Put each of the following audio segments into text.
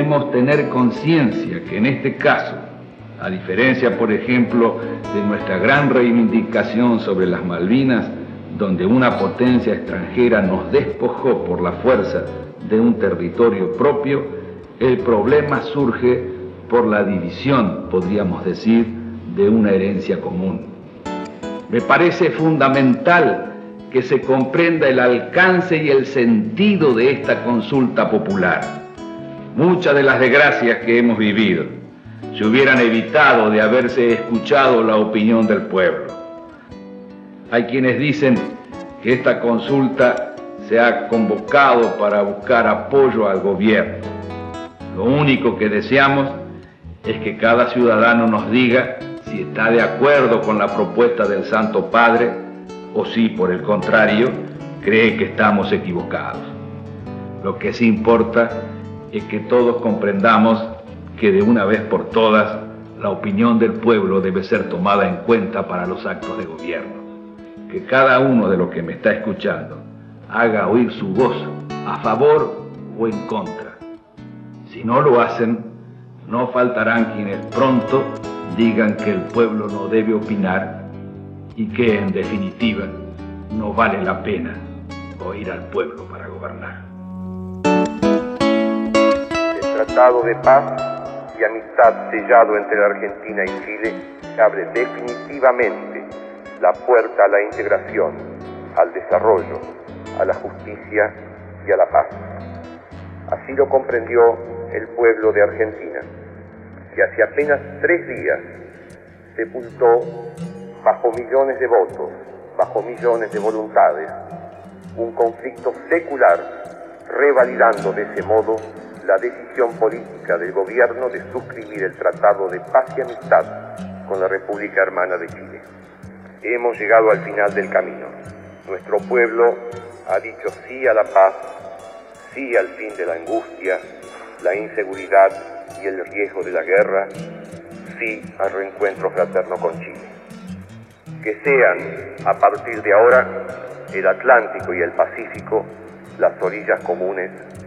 debemos tener conciencia que en este caso, a diferencia, por ejemplo, de nuestra gran reivindicación sobre las Malvinas, donde una potencia extranjera nos despojó por la fuerza de un territorio propio, el problema surge por la división, podríamos decir, de una herencia común. Me parece fundamental que se comprenda el alcance y el sentido de esta consulta popular. Muchas de las desgracias que hemos vivido se hubieran evitado de haberse escuchado la opinión del pueblo. Hay quienes dicen que esta consulta se ha convocado para buscar apoyo al gobierno. Lo único que deseamos es que cada ciudadano nos diga si está de acuerdo con la propuesta del Santo Padre o si, por el contrario, cree que estamos equivocados. Lo que sí importa es que todos comprendamos que de una vez por todas la opinión del pueblo debe ser tomada en cuenta para los actos de gobierno. Que cada uno de los que me está escuchando haga oír su voz a favor o en contra. Si no lo hacen, no faltarán quienes pronto digan que el pueblo no debe opinar y que en definitiva no vale la pena oír al pueblo para gobernar. Tratado de Paz y Amistad sellado entre la Argentina y Chile abre definitivamente la puerta a la integración, al desarrollo, a la justicia y a la paz. Así lo comprendió el pueblo de Argentina, que hace apenas tres días sepultó bajo millones de votos, bajo millones de voluntades, un conflicto secular, revalidando de ese modo la decisión política del gobierno de suscribir el Tratado de Paz y Amistad con la República Hermana de Chile. Hemos llegado al final del camino. Nuestro pueblo ha dicho sí a la paz, sí al fin de la angustia, la inseguridad y el riesgo de la guerra, sí al reencuentro fraterno con Chile. Que sean, a partir de ahora, el Atlántico y el Pacífico las orillas comunes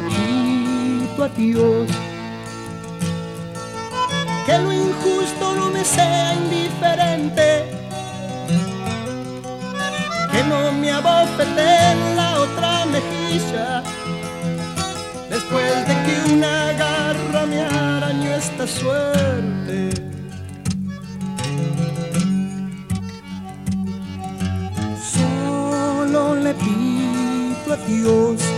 a Dios que lo injusto no me sea indiferente, que no me abofete en la otra mejilla, después de que una garra me arañó esta suerte. Solo le pido a Dios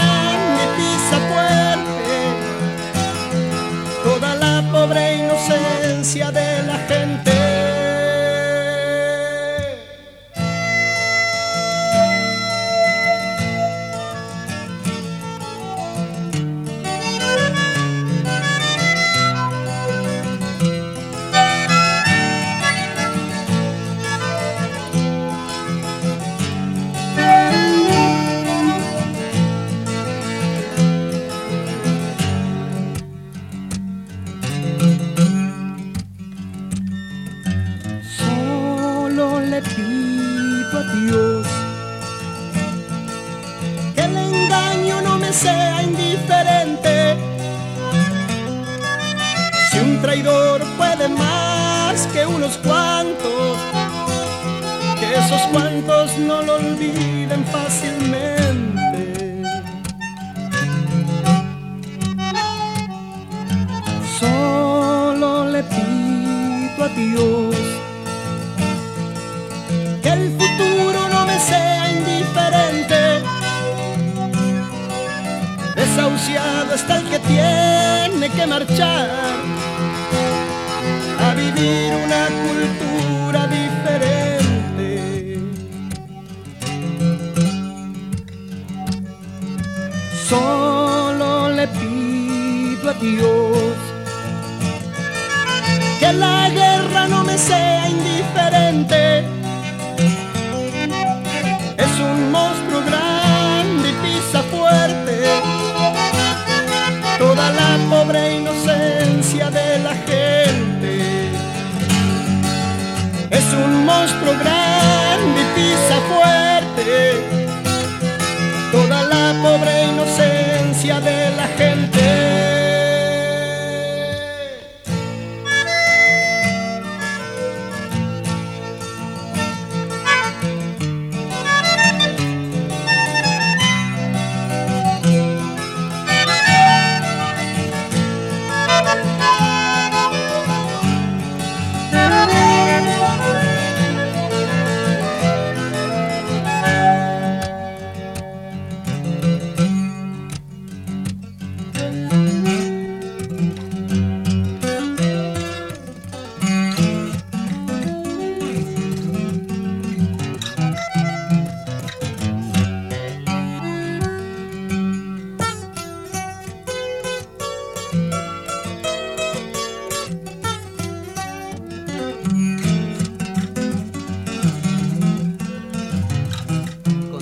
le pido a Dios que el engaño no me sea indiferente. Si un traidor puede más que unos cuantos, que esos cuantos no lo olviden fácilmente. Solo le pido a Dios Desgraciado está el que tiene que marchar a vivir una cultura diferente. Solo le pido a Dios que la guerra no me sea indiferente. Es un monstruo grande y pisa fuerte Es un